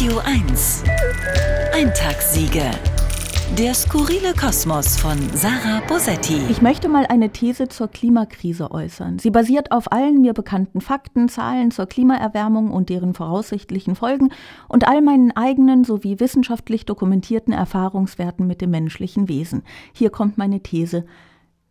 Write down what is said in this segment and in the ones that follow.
Radio 1. Eintagssiege. Der skurrile Kosmos von Sarah Bosetti. Ich möchte mal eine These zur Klimakrise äußern. Sie basiert auf allen mir bekannten Fakten, Zahlen zur Klimaerwärmung und deren voraussichtlichen Folgen und all meinen eigenen sowie wissenschaftlich dokumentierten Erfahrungswerten mit dem menschlichen Wesen. Hier kommt meine These.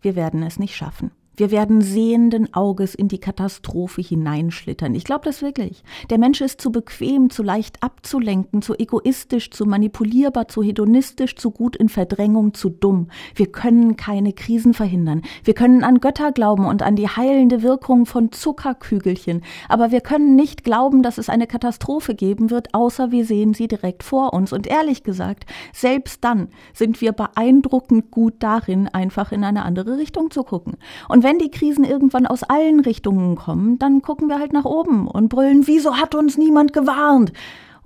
Wir werden es nicht schaffen. Wir werden sehenden Auges in die Katastrophe hineinschlittern. Ich glaube das wirklich. Der Mensch ist zu bequem, zu leicht abzulenken, zu egoistisch, zu manipulierbar, zu hedonistisch, zu gut in Verdrängung, zu dumm. Wir können keine Krisen verhindern. Wir können an Götter glauben und an die heilende Wirkung von Zuckerkügelchen. Aber wir können nicht glauben, dass es eine Katastrophe geben wird, außer wir sehen sie direkt vor uns. Und ehrlich gesagt, selbst dann sind wir beeindruckend gut darin, einfach in eine andere Richtung zu gucken. Und wenn die Krisen irgendwann aus allen Richtungen kommen, dann gucken wir halt nach oben und brüllen, wieso hat uns niemand gewarnt?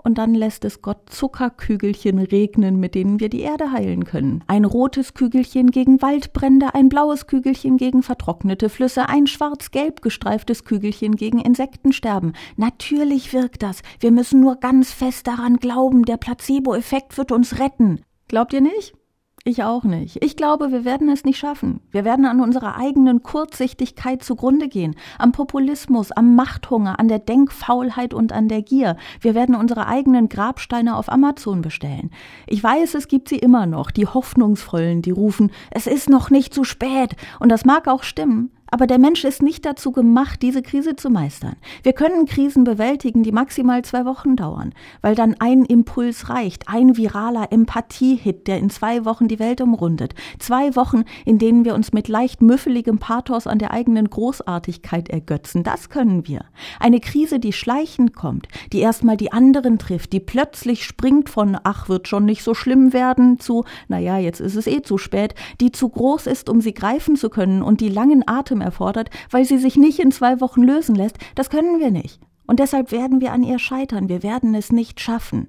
Und dann lässt es Gott Zuckerkügelchen regnen, mit denen wir die Erde heilen können. Ein rotes Kügelchen gegen Waldbrände, ein blaues Kügelchen gegen vertrocknete Flüsse, ein schwarz-gelb gestreiftes Kügelchen gegen Insektensterben. Natürlich wirkt das. Wir müssen nur ganz fest daran glauben, der Placebo-Effekt wird uns retten. Glaubt ihr nicht? Ich auch nicht. Ich glaube, wir werden es nicht schaffen. Wir werden an unserer eigenen Kurzsichtigkeit zugrunde gehen, am Populismus, am Machthunger, an der Denkfaulheit und an der Gier. Wir werden unsere eigenen Grabsteine auf Amazon bestellen. Ich weiß, es gibt sie immer noch, die Hoffnungsvollen, die rufen, es ist noch nicht zu spät. Und das mag auch stimmen. Aber der Mensch ist nicht dazu gemacht, diese Krise zu meistern. Wir können Krisen bewältigen, die maximal zwei Wochen dauern, weil dann ein Impuls reicht, ein viraler Empathie-Hit, der in zwei Wochen die Welt umrundet. Zwei Wochen, in denen wir uns mit leicht müffeligem Pathos an der eigenen Großartigkeit ergötzen. Das können wir. Eine Krise, die schleichend kommt, die erstmal die anderen trifft, die plötzlich springt von, ach, wird schon nicht so schlimm werden, zu, naja, jetzt ist es eh zu spät, die zu groß ist, um sie greifen zu können und die langen Atem erfordert, weil sie sich nicht in zwei Wochen lösen lässt, das können wir nicht. Und deshalb werden wir an ihr scheitern, wir werden es nicht schaffen.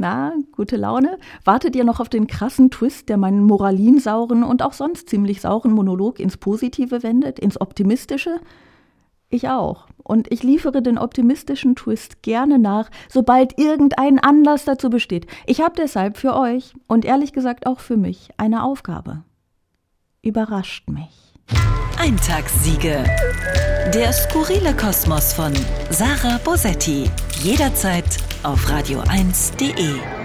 Na, gute Laune? Wartet ihr noch auf den krassen Twist, der meinen moralinsauren und auch sonst ziemlich sauren Monolog ins Positive wendet, ins Optimistische? Ich auch. Und ich liefere den optimistischen Twist gerne nach, sobald irgendein Anlass dazu besteht. Ich habe deshalb für euch und ehrlich gesagt auch für mich eine Aufgabe. Überrascht mich. Eintagssiege. Der skurrile Kosmos von Sarah Bosetti. Jederzeit auf radio1.de.